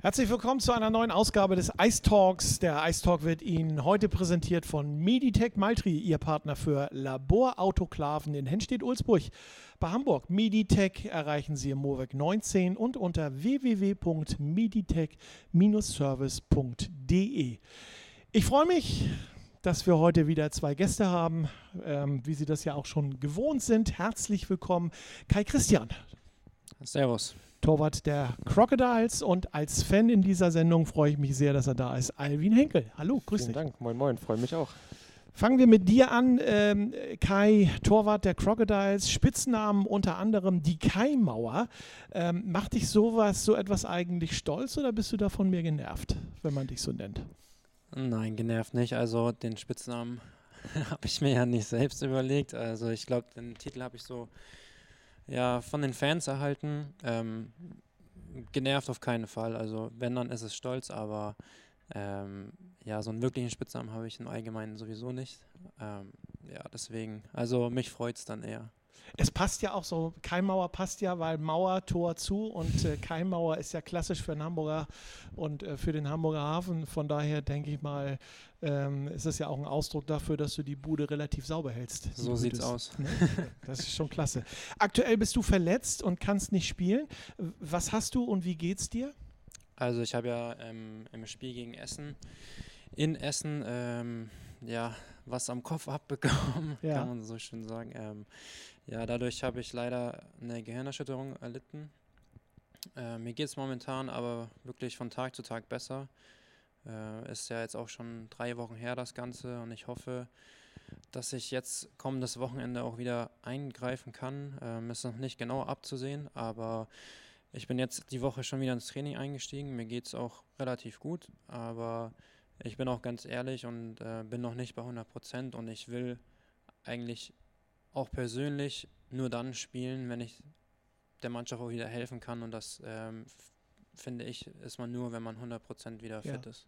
Herzlich willkommen zu einer neuen Ausgabe des Ice Talks. Der Ice Talk wird Ihnen heute präsentiert von Meditech Maltri, Ihr Partner für Laborautoklaven in Henstedt-Ulzburg. Bei Hamburg Meditech erreichen Sie im Moorweg 19 und unter www.meditech-service.de. Ich freue mich, dass wir heute wieder zwei Gäste haben, ähm, wie Sie das ja auch schon gewohnt sind. Herzlich willkommen, Kai Christian. Servus. Torwart der Crocodiles und als Fan in dieser Sendung freue ich mich sehr, dass er da ist. Alvin Henkel. Hallo, grüß Vielen dich. Dank, moin moin, freue mich auch. Fangen wir mit dir an, ähm, Kai, Torwart der Crocodiles, Spitznamen unter anderem die Kai-Mauer. Ähm, macht dich sowas, so etwas eigentlich stolz oder bist du davon mir genervt, wenn man dich so nennt? Nein, genervt nicht. Also den Spitznamen habe ich mir ja nicht selbst überlegt. Also ich glaube, den Titel habe ich so ja von den Fans erhalten. Ähm, genervt auf keinen Fall. Also wenn, dann ist es stolz, aber ähm, ja, so einen wirklichen Spitznamen habe ich im Allgemeinen sowieso nicht. Ähm, ja, deswegen, also mich freut es dann eher. Es passt ja auch so, Keimauer passt ja, weil Mauer, Tor zu und äh, Keimauer ist ja klassisch für den Hamburger und äh, für den Hamburger Hafen. Von daher denke ich mal, ähm, ist das ja auch ein Ausdruck dafür, dass du die Bude relativ sauber hältst. So sieht's aus. Ne? Das ist schon klasse. Aktuell bist du verletzt und kannst nicht spielen. Was hast du und wie geht's dir? Also ich habe ja ähm, im Spiel gegen Essen in Essen ähm, ja was am Kopf abbekommen, Ja. kann man so schön sagen. Ähm, ja, dadurch habe ich leider eine Gehirnerschütterung erlitten. Äh, mir geht es momentan aber wirklich von Tag zu Tag besser. Äh, ist ja jetzt auch schon drei Wochen her das Ganze und ich hoffe, dass ich jetzt kommendes Wochenende auch wieder eingreifen kann. Ähm, ist noch nicht genau abzusehen, aber ich bin jetzt die Woche schon wieder ins Training eingestiegen. Mir geht es auch relativ gut, aber ich bin auch ganz ehrlich und äh, bin noch nicht bei 100 Prozent und ich will eigentlich auch persönlich nur dann spielen, wenn ich der Mannschaft auch wieder helfen kann und das ähm, finde ich, ist man nur, wenn man 100 Prozent wieder Ja. fit ist.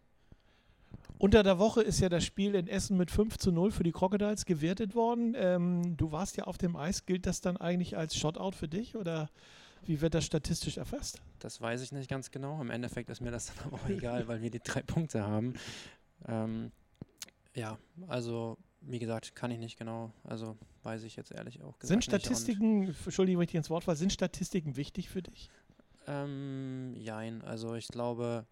Unter der Woche ist ja das Spiel in Essen mit 5 zu 0 für die Crocodiles gewertet worden. Ähm, du warst ja auf dem Eis. Gilt das dann eigentlich als Shotout für dich oder wie wird das statistisch erfasst? Das weiß ich nicht ganz genau. Im Endeffekt ist mir das dann aber auch egal, weil wir die drei Punkte haben. Ähm, ja, also wie gesagt, kann ich nicht genau, also weiß ich jetzt ehrlich auch gesagt Sind nicht. Statistiken, Entschuldigung, wenn ich dir ins Wort falle, sind Statistiken wichtig für dich? Ähm, jein, also ich glaube,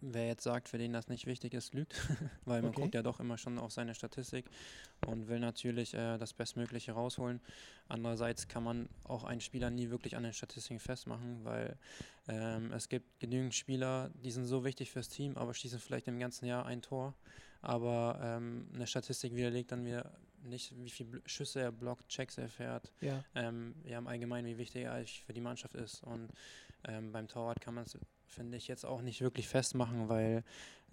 wer jetzt sagt, für den das nicht wichtig ist, lügt, weil man Okay. guckt ja doch immer schon auf seine Statistik und will natürlich äh, das Bestmögliche rausholen. Andererseits kann man auch einen Spieler nie wirklich an den Statistiken festmachen, weil ähm, es gibt genügend Spieler, die sind so wichtig fürs Team, aber schießen vielleicht im ganzen Jahr ein Tor. Aber ähm, eine Statistik widerlegt dann wieder nicht, wie viele Schüsse er blockt, Checks er fährt, Ja. ähm, ja, im Allgemeinen, wie wichtig er eigentlich für die Mannschaft ist. Und ähm, beim Torwart kann man es, finde ich, jetzt auch nicht wirklich festmachen, weil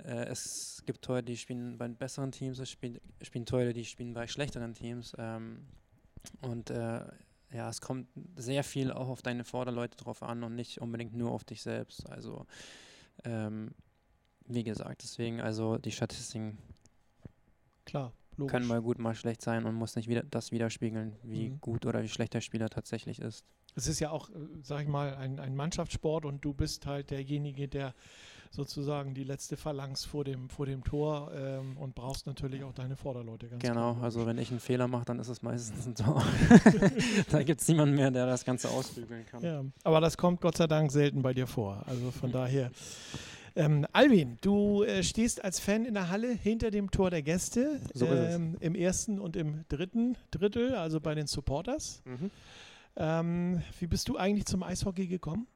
äh, es gibt Torhüter, die spielen bei besseren Teams, es spielen, spielen Torhüter, die spielen bei schlechteren Teams. Ähm, und äh, ja, es kommt sehr viel auch auf deine Vorderleute drauf an und nicht unbedingt nur auf dich selbst. Also, ähm, wie gesagt, deswegen, also die Statistiken Klar, logisch. können mal gut, mal schlecht sein und muss nicht wieder das widerspiegeln, wie Mhm. gut oder wie schlecht der Spieler tatsächlich ist. Es ist ja auch, äh, sag ich mal, ein, ein Mannschaftssport und du bist halt derjenige, der sozusagen die letzte Phalanx vor dem, vor dem Tor ähm, und brauchst natürlich auch deine Vorderleute. Ganz Genau, klar, also wenn ich einen Fehler mache, dann ist es meistens ein Tor. da gibt es niemanden mehr, der das Ganze ausbügeln kann. Ja, aber das kommt Gott sei Dank selten bei dir vor. Also von daher. Ähm, Alvin, du äh, stehst als Fan in der Halle hinter dem Tor der Gäste So ähm, im ersten und im dritten Drittel, also bei den Supporters. Mhm. Ähm, wie bist du eigentlich zum Eishockey gekommen?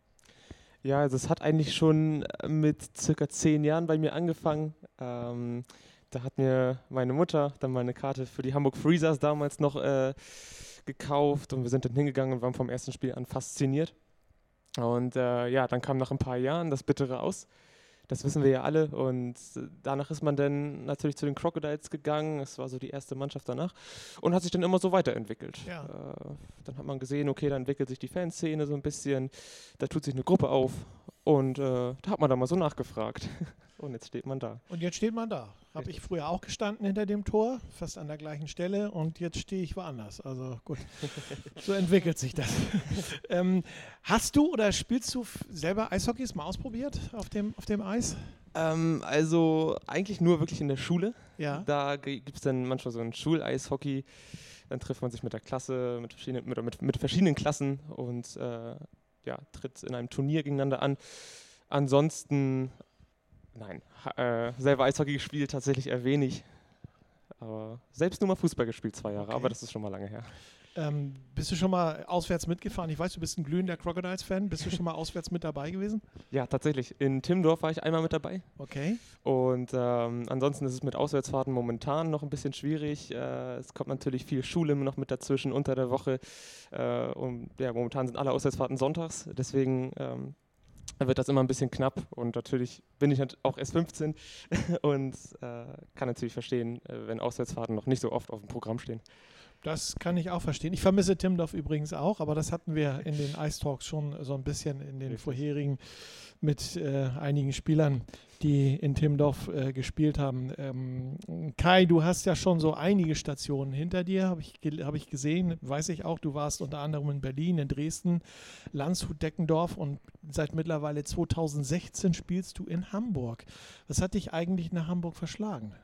Ja, also es hat eigentlich schon äh, mit circa zehn Jahren bei mir angefangen. Ähm, da hat mir meine Mutter dann mal eine Karte für die Hamburg Freezers damals noch äh, gekauft und wir sind dann hingegangen und waren vom ersten Spiel an fasziniert. Und äh, ja, dann kam nach ein paar Jahren das Bittere aus. Das wissen wir ja alle. Und äh, danach ist man dann natürlich zu den Crocodiles gegangen. Es war so die erste Mannschaft danach. Und hat sich dann immer so weiterentwickelt. Ja. Äh, dann hat man gesehen, okay, da entwickelt sich die Fanszene so ein bisschen. Da tut sich eine Gruppe auf. Und äh, da hat man dann mal so nachgefragt. und jetzt steht man da. Und jetzt steht man da. Habe ich früher auch gestanden hinter dem Tor, fast an der gleichen Stelle und jetzt stehe ich woanders. Also gut, so entwickelt sich das. ähm, hast du oder spielst du selber Eishockeys mal ausprobiert auf dem, auf dem Eis? Ähm, also eigentlich nur wirklich in der Schule. Ja. Da gibt es dann manchmal so ein Schuleishockey. Dann trifft man sich mit der Klasse, mit verschiedenen, mit, mit, mit verschiedenen Klassen und äh, ja, tritt in einem Turnier gegeneinander an. Ansonsten, nein, äh, selber Eishockey gespielt tatsächlich eher wenig. Aber selbst nur mal Fußball gespielt, zwei Jahre, okay. aber das ist schon mal lange her. Ähm, bist du schon mal auswärts mitgefahren? Ich weiß, du bist ein glühender Crocodiles-Fan. Bist du schon mal auswärts mit dabei gewesen? Ja, tatsächlich. In Timdorf war ich einmal mit dabei. Okay. Und ähm, ansonsten ist es mit Auswärtsfahrten momentan noch ein bisschen schwierig. Äh, es kommt natürlich viel Schule noch mit dazwischen unter der Woche. Äh, und ja, momentan sind alle Auswärtsfahrten sonntags. Deswegen ähm, wird das immer ein bisschen knapp. Und natürlich bin ich auch erst 15 und äh, kann natürlich verstehen, äh, wenn Auswärtsfahrten noch nicht so oft auf dem Programm stehen. Das kann ich auch verstehen. Ich vermisse Timdorf übrigens auch, aber das hatten wir in den Ice Talks schon so ein bisschen in den vorherigen mit äh, einigen Spielern, die in Timdorf äh, gespielt haben. Ähm, Kai, du hast ja schon so einige Stationen hinter dir, habe ich, hab ich gesehen, weiß ich auch. Du warst unter anderem in Berlin, in Dresden, Landshut, Deckendorf und seit mittlerweile 2016 spielst du in Hamburg. Was hat dich eigentlich nach Hamburg verschlagen?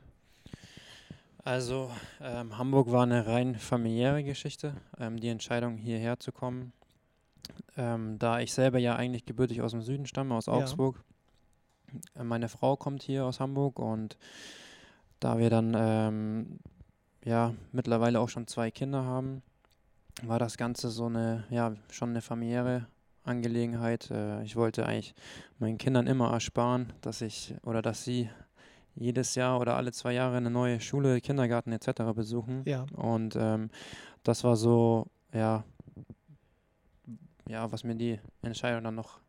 Also ähm, Hamburg war eine rein familiäre Geschichte, ähm, die Entscheidung hierher zu kommen. Ähm, da ich selber ja eigentlich gebürtig aus dem Süden stamme, aus Augsburg. Ja. Äh, meine Frau kommt hier aus Hamburg und da wir dann ähm, ja mittlerweile auch schon zwei Kinder haben, war das Ganze so eine, ja, schon eine familiäre Angelegenheit. Äh, ich wollte eigentlich meinen Kindern immer ersparen, dass ich oder dass sie jedes Jahr oder alle zwei Jahre eine neue Schule, Kindergarten etc. besuchen. Ja. Und ähm, das war so, ja, ja, was mir die Entscheidung dann noch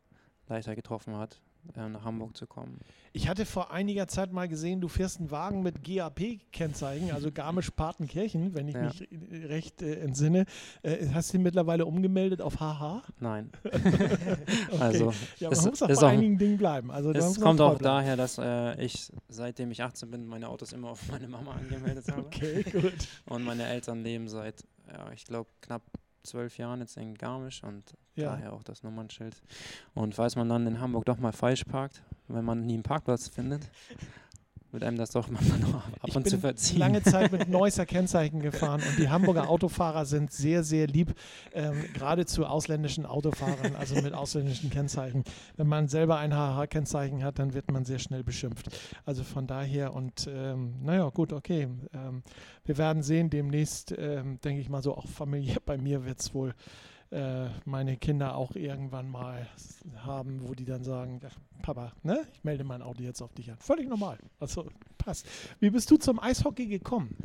leichter getroffen hat äh, nach Hamburg zu kommen. Ich hatte vor einiger Zeit mal gesehen, du fährst einen Wagen mit GAP-Kennzeichen, also Garmisch-Partenkirchen, wenn ich ja. mich recht äh, entsinne. Äh, hast du ihn mittlerweile umgemeldet auf HH? Nein. okay. Also, ja, man muss auch bei einigen Dingen bleiben. Also, es kommt auch daher, dass äh, ich, seitdem ich 18 bin, meine Autos immer auf meine Mama angemeldet habe. Okay, gut. Und meine Eltern leben seit, ja, ich glaube, knapp zwölf Jahren jetzt in Garmisch und ja. daher auch das Nummernschild. Und falls man dann in Hamburg doch mal falsch parkt, wenn man nie einen Parkplatz findet, wird einem das doch manchmal noch ab ich und zu verziehen. lange Zeit mit Neusser Kennzeichen gefahren und die Hamburger Autofahrer sind sehr, sehr lieb, ähm, gerade zu ausländischen Autofahrern, also mit ausländischen Kennzeichen. Wenn man selber ein HH-Kennzeichen hat, dann wird man sehr schnell beschimpft. Also von daher und ähm, naja, gut, okay. Ähm, wir werden sehen, demnächst, ähm, denke ich mal so, auch familiär bei mir wird es wohl äh, meine Kinder auch irgendwann mal haben, wo die dann sagen, Papa, ne, ich melde mein Auto jetzt auf dich an. Völlig normal. Also passt. Wie bist du zum Eishockey gekommen?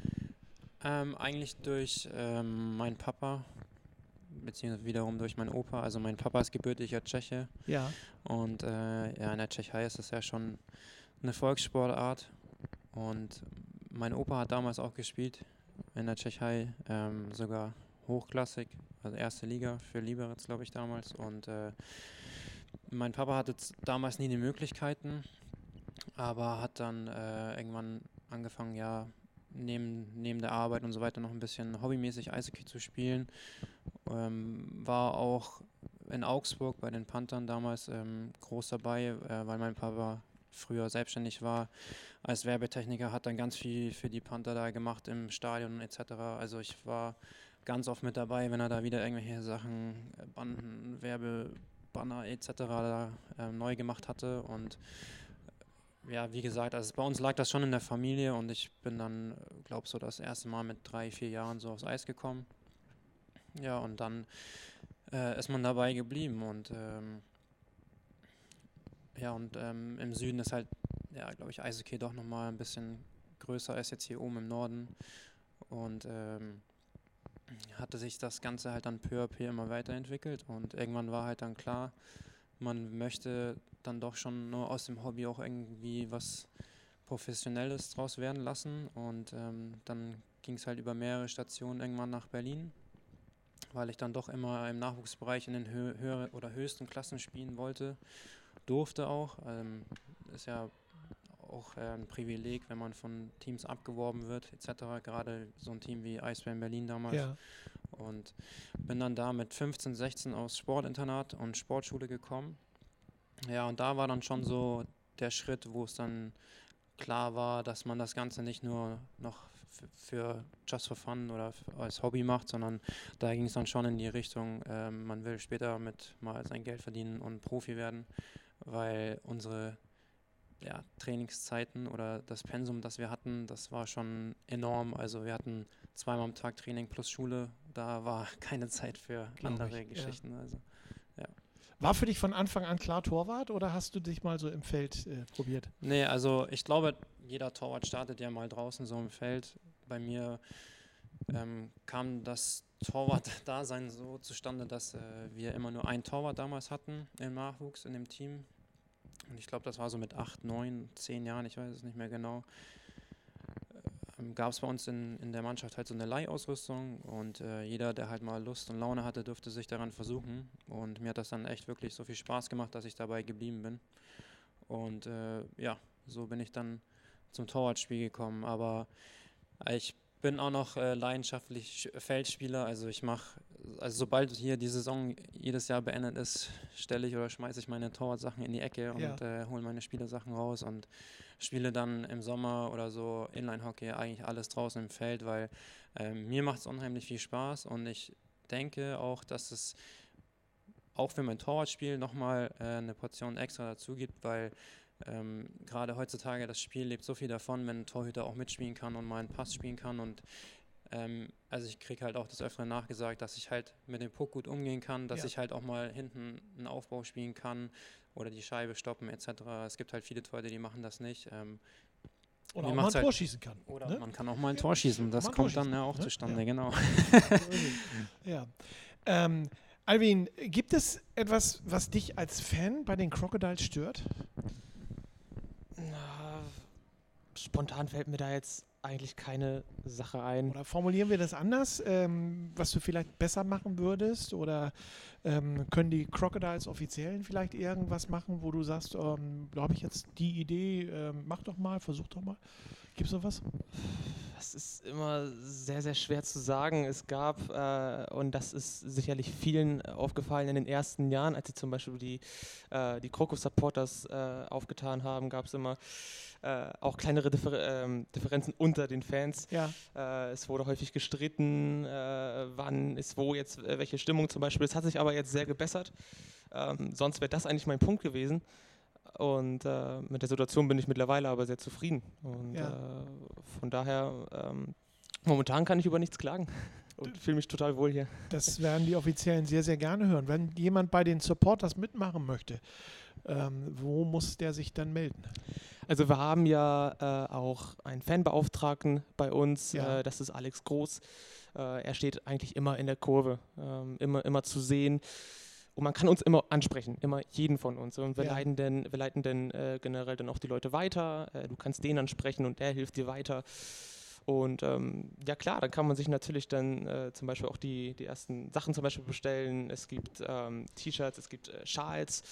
Ähm, eigentlich durch ähm, meinen Papa, beziehungsweise wiederum durch meinen Opa. Also mein Papa ist gebürtiger Tscheche. Ja. Und äh, ja, in der Tschechei ist es ja schon eine Volkssportart. Und mein Opa hat damals auch gespielt in der Tschechei, ähm, sogar hochklassig also erste Liga für Liberec, glaube ich, damals. Und äh, mein Papa hatte damals nie die Möglichkeiten, aber hat dann äh, irgendwann angefangen, ja, neben, neben der Arbeit und so weiter noch ein bisschen hobbymäßig Eishockey zu spielen. Ähm, war auch in Augsburg bei den Panthern damals ähm, groß dabei, äh, weil mein Papa früher selbstständig war als Werbetechniker, hat dann ganz viel für die Panther da gemacht im Stadion etc. Also ich war ganz oft mit dabei, wenn er da wieder irgendwelche Sachen, äh, Banden, Werbebanner etc. Da, äh, neu gemacht hatte. Und äh, ja, wie gesagt, also bei uns lag das schon in der Familie und ich bin dann, äh, glaube so das erste Mal mit drei, vier Jahren so aufs Eis gekommen. Ja, und dann äh, ist man dabei geblieben und ähm, ja, und ähm, im Süden ist halt, ja, glaube ich, Eishockey doch nochmal ein bisschen größer als jetzt hier oben im Norden. Und ähm, hatte sich das Ganze halt dann peu à peu immer weiterentwickelt und irgendwann war halt dann klar, man möchte dann doch schon nur aus dem Hobby auch irgendwie was Professionelles draus werden lassen und ähm, dann ging es halt über mehrere Stationen irgendwann nach Berlin, weil ich dann doch immer im Nachwuchsbereich in den hö höheren oder höchsten Klassen spielen wollte, durfte auch. Ähm, ist ja auch äh, ein Privileg, wenn man von Teams abgeworben wird, etc. Gerade so ein Team wie Eisbären Berlin damals. Ja. Und bin dann da mit 15, 16 aus Sportinternat und Sportschule gekommen. Ja, und da war dann schon so der Schritt, wo es dann klar war, dass man das Ganze nicht nur noch für Just for Fun oder als Hobby macht, sondern da ging es dann schon in die Richtung, äh, man will später mit mal sein Geld verdienen und Profi werden, weil unsere ja, Trainingszeiten oder das Pensum, das wir hatten, das war schon enorm. Also wir hatten zweimal am Tag Training plus Schule, da war keine Zeit für Glaub andere ich, Geschichten. ja. Also. War für dich von Anfang an klar Torwart oder hast du dich mal so im Feld äh, probiert? Nee, also ich glaube, jeder Torwart startet ja mal draußen so im Feld. Bei mir ähm, kam das Torwart-Dasein so zustande, dass äh, wir immer nur einen Torwart damals hatten im Nachwuchs in dem Team. Und ich glaube, das war so mit acht, neun, zehn Jahren, ich weiß es nicht mehr genau. Ähm, Gab es bei uns in, in der Mannschaft halt so eine Leihausrüstung und äh, jeder, der halt mal Lust und Laune hatte, durfte sich daran versuchen. Und mir hat das dann echt wirklich so viel Spaß gemacht, dass ich dabei geblieben bin. Und äh, ja, so bin ich dann zum Torwartspiel gekommen. Aber ich bin auch noch äh, leidenschaftlich Sch- Feldspieler. Also ich mache, also sobald hier die Saison jedes Jahr beendet ist, stelle ich oder schmeiße ich meine Torwartsachen in die Ecke und Ja. äh, hole meine Spielersachen raus und spiele dann im Sommer oder so Inline-Hockey eigentlich alles draußen im Feld, weil ähm, mir macht es unheimlich viel Spaß und ich denke auch, dass es auch für mein Torwartspiel nochmal äh, eine Portion extra dazu gibt, weil ähm, gerade heutzutage das Spiel lebt so viel davon, wenn ein Torhüter auch mitspielen kann und mal einen Pass spielen kann und ähm, also ich kriege halt auch das Öfteren nachgesagt, dass ich halt mit dem Puck gut umgehen kann, dass Ja. ich halt auch mal hinten einen Aufbau spielen kann oder die Scheibe stoppen etc. Es gibt halt viele Torhüter, die machen das nicht. Ähm, Oder mal ein halt- Tor schießen kann. oder ne? man kann auch mal ein Tor schießen, das kommt dann ja schießen, auch ne? zustande, Ja. genau. Ja. Ähm, Alvin, gibt es etwas, was dich als Fan bei den Crocodiles stört? Na, spontan fällt mir da jetzt eigentlich keine Sache ein. Oder formulieren wir das anders, ähm, was du vielleicht besser machen würdest? Oder ähm, können die Crocodiles Offiziellen vielleicht irgendwas machen, wo du sagst, ähm, da habe ich jetzt die Idee, ähm, mach doch mal, versuch doch mal. Gibt es sowas? Das ist immer sehr, sehr schwer zu sagen. Es gab, äh, und das ist sicherlich vielen aufgefallen in den ersten Jahren, als sie zum Beispiel die, äh, die Crocus-Supporters äh, aufgetan haben, gab es immer äh, auch kleinere Differ ähm, Differenzen unter den Fans. Ja. Äh, es wurde häufig gestritten, äh, wann ist wo jetzt äh, welche Stimmung zum Beispiel. Es hat sich aber jetzt sehr gebessert. Ähm, sonst wäre das eigentlich mein Punkt gewesen. Und äh, mit der Situation bin ich mittlerweile aber sehr zufrieden. Und Ja. von daher, ähm, momentan kann ich über nichts klagen und fühle mich total wohl hier. Das werden die Offiziellen sehr, sehr gerne hören. Wenn jemand bei den Supporters mitmachen möchte, ähm, wo muss der sich dann melden? Also wir haben ja äh, auch einen Fanbeauftragten bei uns, Ja. äh, das ist Alex Groß. Äh, er steht eigentlich immer in der Kurve, ähm, immer, immer zu sehen. Und man kann uns immer ansprechen, immer jeden von uns. Und wir Ja. leiten dann, wir leiten dann äh, generell dann auch die Leute weiter. Äh, du kannst den ansprechen und der hilft dir weiter. Und ähm, ja klar, dann kann man sich natürlich dann äh, zum Beispiel auch die, die ersten Sachen zum Beispiel bestellen. Es gibt ähm, T-Shirts, es gibt äh, Schals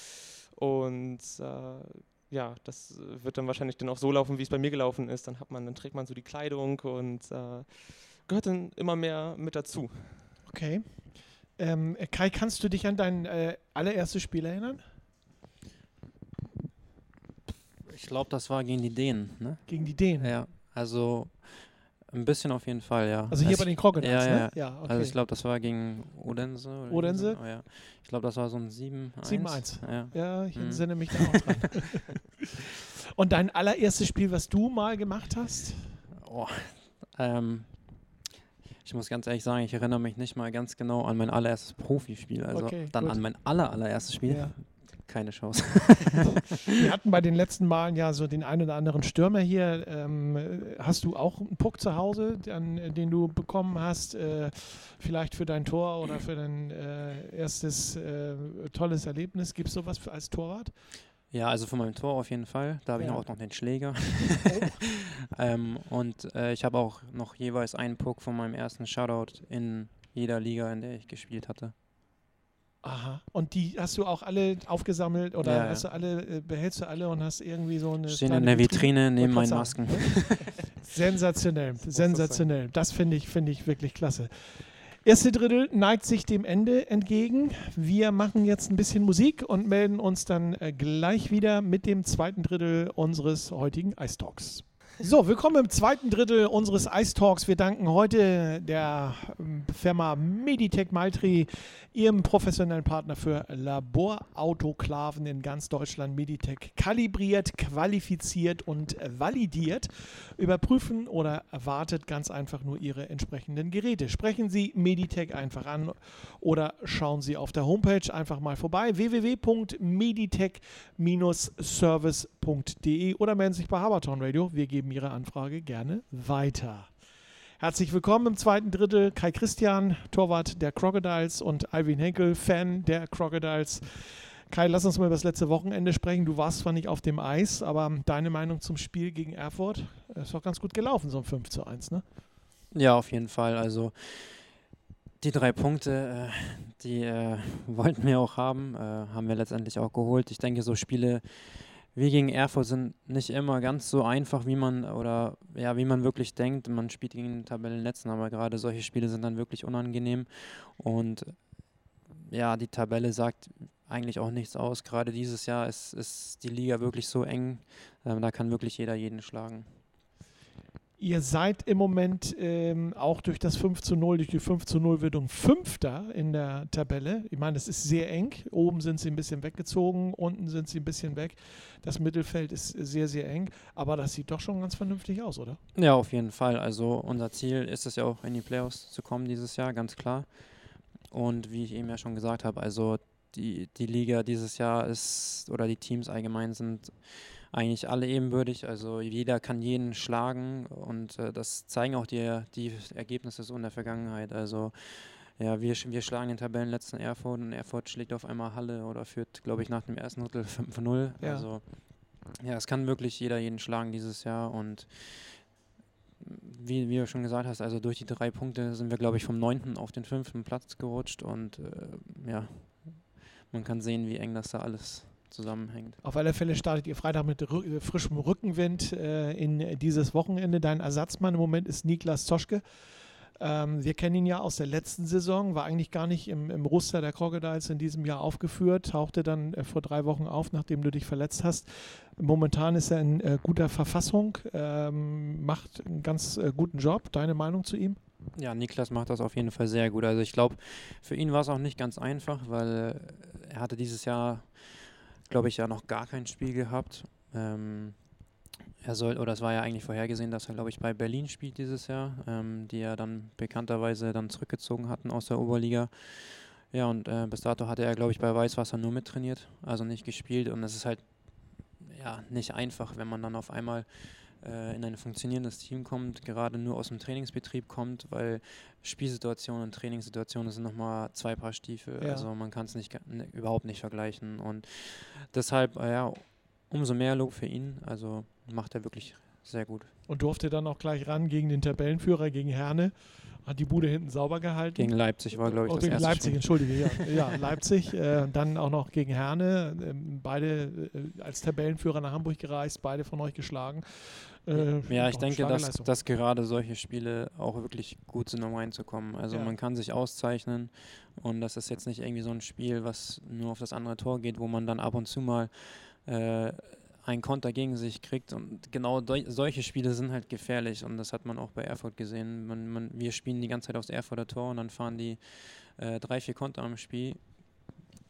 und äh, ja, das wird dann wahrscheinlich dann auch so laufen, wie es bei mir gelaufen ist. Dann hat man, dann trägt man so die Kleidung und äh, gehört dann immer mehr mit dazu. Okay. Ähm, Kai, kannst du dich an dein äh, allererstes Spiel erinnern? Ich glaube, das war gegen die Dänen, ne? Gegen die Dänen? Ja, also ein bisschen auf jeden Fall, ja. Also hier es, bei den Crocodiles, ja, ja, ne? Ja, okay. Also ich glaube, das war gegen Odense. Odense? Oh, ja. Ich glaube, das war so ein 7-1. 7-1. Ja. ja, ich Mhm. entsinne mich da auch dran. Und dein allererstes Spiel, was du mal gemacht hast? Oh, ähm, ich muss ganz ehrlich sagen, ich erinnere mich nicht mal ganz genau an mein allererstes Profispiel. Also Okay, dann gut. an mein aller, allererstes Spiel. Ja. Keine Chance. Wir hatten bei den letzten Malen ja so den einen oder anderen Stürmer hier. Ähm, äh, hast du auch einen Puck zu Hause, an, den du bekommen hast? Äh, vielleicht für dein Tor oder für dein äh, erstes äh, tolles Erlebnis? Gibt es sowas für, als Torwart? Ja, also von meinem Tor auf jeden Fall. Da habe ich Ja. auch noch den Schläger. ähm, und äh, ich habe auch noch jeweils einen Puck von meinem ersten Shoutout in jeder Liga, in der ich gespielt hatte. Aha. Und die hast du auch alle aufgesammelt oder Ja, hast du alle, äh, behältst du alle und hast irgendwie so eine. Stehen in der Vitrine neben meinen. Masken. Sensationell, das sensationell. Das finde ich, finde ich wirklich klasse. Erste Drittel neigt sich dem Ende entgegen. Wir machen jetzt ein bisschen Musik und melden uns dann äh, gleich wieder mit dem zweiten Drittel unseres heutigen Ice Talks. So, willkommen im zweiten Drittel unseres Ice Talks. Wir danken heute der ähm, Firma Meditech Maltri, ihrem professionellen Partner für Laborautoklaven in ganz Deutschland. Meditech kalibriert, qualifiziert und validiert, überprüfen oder erwartet ganz einfach nur Ihre entsprechenden Geräte. Sprechen Sie Meditech einfach an oder schauen Sie auf der Homepage einfach mal vorbei www.meditech-service.de oder melden Sie sich bei Habertown Radio. Wir geben Ihre Anfrage gerne weiter. Herzlich willkommen im zweiten Drittel. Kai Christian, Torwart der Crocodiles und Alvin Henkel, Fan der Crocodiles. Kai, lass uns mal über das letzte Wochenende sprechen. Du warst zwar nicht auf dem Eis, aber deine Meinung zum Spiel gegen Erfurt ist doch ganz gut gelaufen, so ein 5 zu 1, ne? Ja, auf jeden Fall. Also die drei Punkte, äh, die äh, wollten wir auch haben, äh, haben wir letztendlich auch geholt. Ich denke, so Spiele wie gegen Erfurt sind nicht immer ganz so einfach, wie man oder ja, wie man wirklich denkt. Man spielt gegen den Tabellenletzten, aber gerade solche Spiele sind dann wirklich unangenehm. Und ja, die Tabelle sagt eigentlich auch nichts aus. Gerade dieses Jahr ist, ist die Liga wirklich so eng, ähm, da kann wirklich jeder jeden schlagen. Ihr seid im Moment ähm, auch durch das 5 zu 0, durch die 5 zu 0 Wirkung Fünfter in der Tabelle. Ich meine, es ist sehr eng. Oben sind sie ein bisschen weggezogen, unten sind sie ein bisschen weg. Das Mittelfeld ist sehr, sehr eng. Aber das sieht doch schon ganz vernünftig aus, oder? Ja, auf jeden Fall. Also unser Ziel ist es ja auch in die Playoffs zu kommen dieses Jahr, ganz klar. Und wie ich eben ja schon gesagt habe, also die, die Liga dieses Jahr ist, oder die Teams allgemein sind eigentlich alle ebenbürtig. Also jeder kann jeden schlagen und äh, das zeigen auch die, die Ergebnisse so in der Vergangenheit. Also ja, wir, wir schlagen den Tabellenletzten Erfurt und Erfurt schlägt auf einmal Halle oder führt, glaube ich, nach dem ersten Drittel 5-0. Ja. Also ja, es kann wirklich jeder jeden schlagen dieses Jahr und wie, wie du schon gesagt hast, also durch die drei Punkte sind wir, glaube ich, vom neunten auf den fünften Platz gerutscht und äh, ja, man kann sehen, wie eng das da alles zusammenhängt. Auf alle Fälle startet ihr Freitag mit rü äh, frischem Rückenwind äh, in dieses Wochenende. Dein Ersatzmann im Moment ist Niklas Zoschke. Ähm, wir kennen ihn ja aus der letzten Saison, war eigentlich gar nicht im, im Roster der Crocodiles in diesem Jahr aufgeführt, tauchte dann äh, vor drei Wochen auf, nachdem du dich verletzt hast. Momentan ist er in äh, guter Verfassung, ähm, macht einen ganz äh, guten Job. Deine Meinung zu ihm? Ja, Niklas macht das auf jeden Fall sehr gut. Also ich glaube, für ihn war es auch nicht ganz einfach, weil er hatte dieses Jahr, glaube ich, ja noch gar kein Spiel gehabt. Ähm, er soll, oder es war ja eigentlich vorhergesehen, dass er, glaube ich, bei Berlin spielt dieses Jahr, ähm, die ja dann bekannterweise dann zurückgezogen hatten aus der Oberliga. Ja, und äh, bis dato hatte er, glaube ich, bei Weißwasser nur mittrainiert, also nicht gespielt. Und es ist halt ja nicht einfach, wenn man dann auf einmal äh, in ein funktionierendes Team kommt, gerade nur aus dem Trainingsbetrieb kommt, weil Spielsituationen und Trainingssituationen sind nochmal zwei Paar Stiefel. Ja. Also man kann es nicht, ne, überhaupt nicht vergleichen. Und deshalb, äh, ja, umso mehr Lob für ihn. Also macht er wirklich sehr gut. Und durfte dann auch gleich ran gegen den Tabellenführer, gegen Herne. Hat die Bude hinten sauber gehalten. Gegen Leipzig war, glaube ich, Oh, das gegen erste Leipzig, Spiel. entschuldige, ja. ja Leipzig, äh, dann auch noch gegen Herne, ähm, beide äh, als Tabellenführer nach Hamburg gereist, beide von euch geschlagen. Äh, Ja, ich denke, dass, dass gerade solche Spiele auch wirklich gut sind, um reinzukommen. Also Ja. man kann sich auszeichnen und das ist jetzt nicht irgendwie so ein Spiel, was nur auf das andere Tor geht, wo man dann ab und zu mal äh, einen Konter gegen sich kriegt. Und genau solche Spiele sind halt gefährlich und das hat man auch bei Erfurt gesehen. Man, man, wir spielen die ganze Zeit aufs Erfurter Tor und dann fahren die äh, drei, vier Konter am Spiel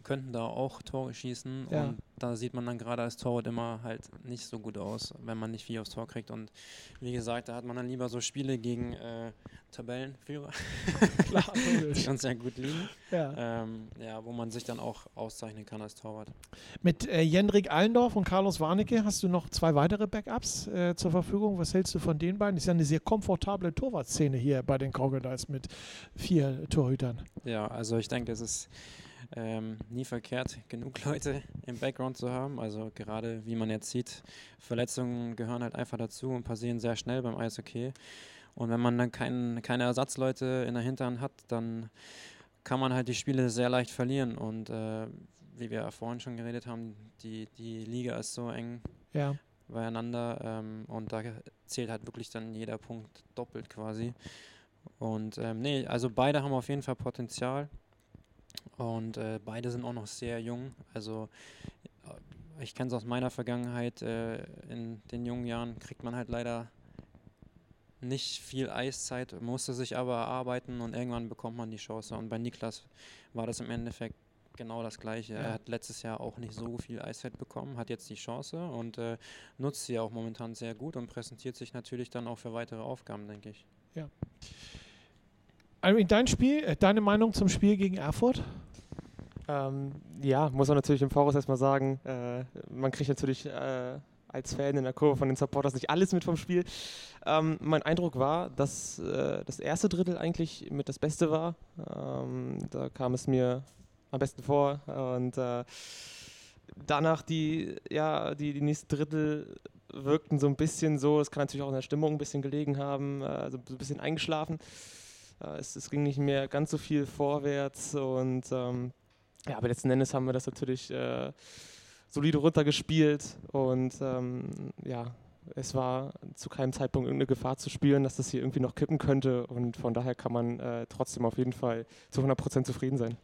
könnten da auch Tore schießen Ja. und da sieht man dann gerade als Torwart immer halt nicht so gut aus, wenn man nicht viel aufs Tor kriegt und wie gesagt, da hat man dann lieber so Spiele gegen äh, Tabellenführer, Klar, die uns ja gut liegen, ja. ähm, ja, wo man sich dann auch auszeichnen kann als Torwart. Mit äh, Jendrik Allendorf und Carlos Warnecke hast du noch zwei weitere Backups äh, zur Verfügung. Was hältst du von den beiden? Das ist ja eine sehr komfortable Torwartszene hier bei den Crocodiles mit vier Torhütern. Ja, also ich denke, es ist ähm, nie verkehrt, genug Leute im Background zu haben. Also gerade wie man jetzt sieht, Verletzungen gehören halt einfach dazu und passieren sehr schnell beim Eishockey. Und wenn man dann kein, keine Ersatzleute in der Hinterhand hat, dann kann man halt die Spiele sehr leicht verlieren. Und äh, wie wir vorhin schon geredet haben, die, die Liga ist so eng Ja. beieinander ähm, und da zählt halt wirklich dann jeder Punkt doppelt quasi. Und ähm, nee, also beide haben auf jeden Fall Potenzial und äh, beide sind auch noch sehr jung. Also äh, ich kenne es aus meiner Vergangenheit, äh, in den jungen Jahren kriegt man halt leider nicht viel Eiszeit, musste sich aber erarbeiten und irgendwann bekommt man die Chance. Und bei Niklas war das im Endeffekt genau das Gleiche. Ja. Er hat letztes Jahr auch nicht so viel Eiszeit bekommen, hat jetzt die Chance und äh, nutzt sie auch momentan sehr gut und präsentiert sich natürlich dann auch für weitere Aufgaben, denke ich. Irene, dein Spiel, äh, deine Meinung zum Spiel gegen Erfurt? Ähm, ja, muss man natürlich im Voraus erstmal sagen, äh, man kriegt natürlich äh, als Fan in der Kurve von den Supporters nicht alles mit vom Spiel. Ähm, mein Eindruck war, dass äh, das erste Drittel eigentlich mit das Beste war. Ähm, da kam es mir am besten vor und äh, danach die, ja, die, die nächsten Drittel wirkten so ein bisschen so, es kann natürlich auch in der Stimmung ein bisschen gelegen haben, äh, so, so ein bisschen eingeschlafen. Äh, es, es ging nicht mehr ganz so viel vorwärts und ähm, ja, aber letzten Endes haben wir das natürlich äh, solide runtergespielt und ähm, ja, es war zu keinem Zeitpunkt irgendeine Gefahr zu spüren, dass das hier irgendwie noch kippen könnte und von daher kann man äh, trotzdem auf jeden Fall zu 100% zufrieden sein.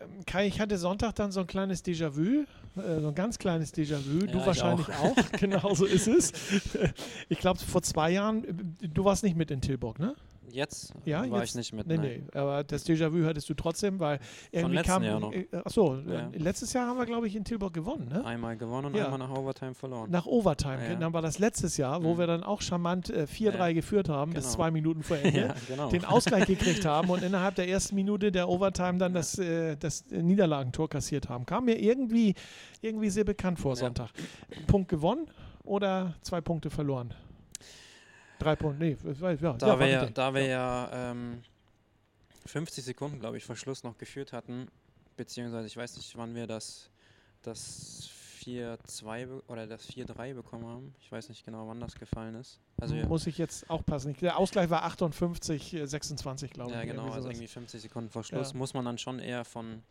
Ähm, Kai, ich hatte Sonntag dann so ein kleines Déjà-vu, äh, so ein ganz kleines Déjà-vu. du Ja, ich wahrscheinlich auch. genau so ist es. Ich glaube, vor zwei Jahren, äh, du warst nicht mit in Tilburg, ne? Jetzt Ja, war jetzt- ich nicht mit. Nee, nein. nee, aber das Déjà-vu hattest du trotzdem, weil irgendwie kam. Jahr noch. Äh, achso, Ja. äh, letztes Jahr haben wir, glaube ich, in Tilburg gewonnen, ne? Einmal gewonnen und Ja. einmal nach Overtime verloren. Nach Overtime. Ja. Dann war das letztes Jahr, wo Mhm. wir dann auch charmant äh, 4-3 Ja. geführt haben, bis Genau. zwei Minuten vor Ende. genau. Den Ausgleich gekriegt haben und innerhalb der ersten Minute der Overtime dann das, äh, das Niederlagentor kassiert haben. Kam mir irgendwie, irgendwie sehr bekannt vor. Sonntag. Punkt gewonnen oder zwei Punkte verloren? Drei Punkte, nee, das war- ja, Da ja, wir, ja, da wir ja ähm, 50 Sekunden, glaube ich, vor Schluss noch geführt hatten, beziehungsweise ich weiß nicht, wann wir das, das 4-2 be- oder das 4-3 bekommen haben. Ich weiß nicht genau, wann das gefallen ist. Also Muss ich jetzt aufpassen. Ich- Der Ausgleich war 58, äh, 26, glaube ja ich. genau, irgendwie also irgendwie 50 Sekunden vor Schluss Ja. muss man dann schon eher von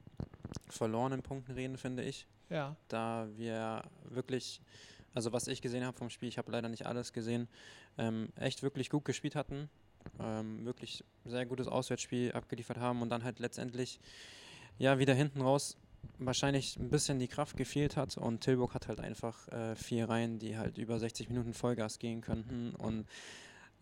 verlorenen Punkten reden, finde ich. ja. da wir wirklich, also was ich gesehen habe vom Spiel, ich habe leider nicht alles gesehen, ähm, echt wirklich gut gespielt hatten, ähm, wirklich sehr gutes Auswärtsspiel abgeliefert haben und dann halt letztendlich ja wieder hinten raus wahrscheinlich ein bisschen die Kraft gefehlt hat und Tilburg hat halt einfach äh, vier Reihen, die halt über 60 Minuten Vollgas gehen könnten und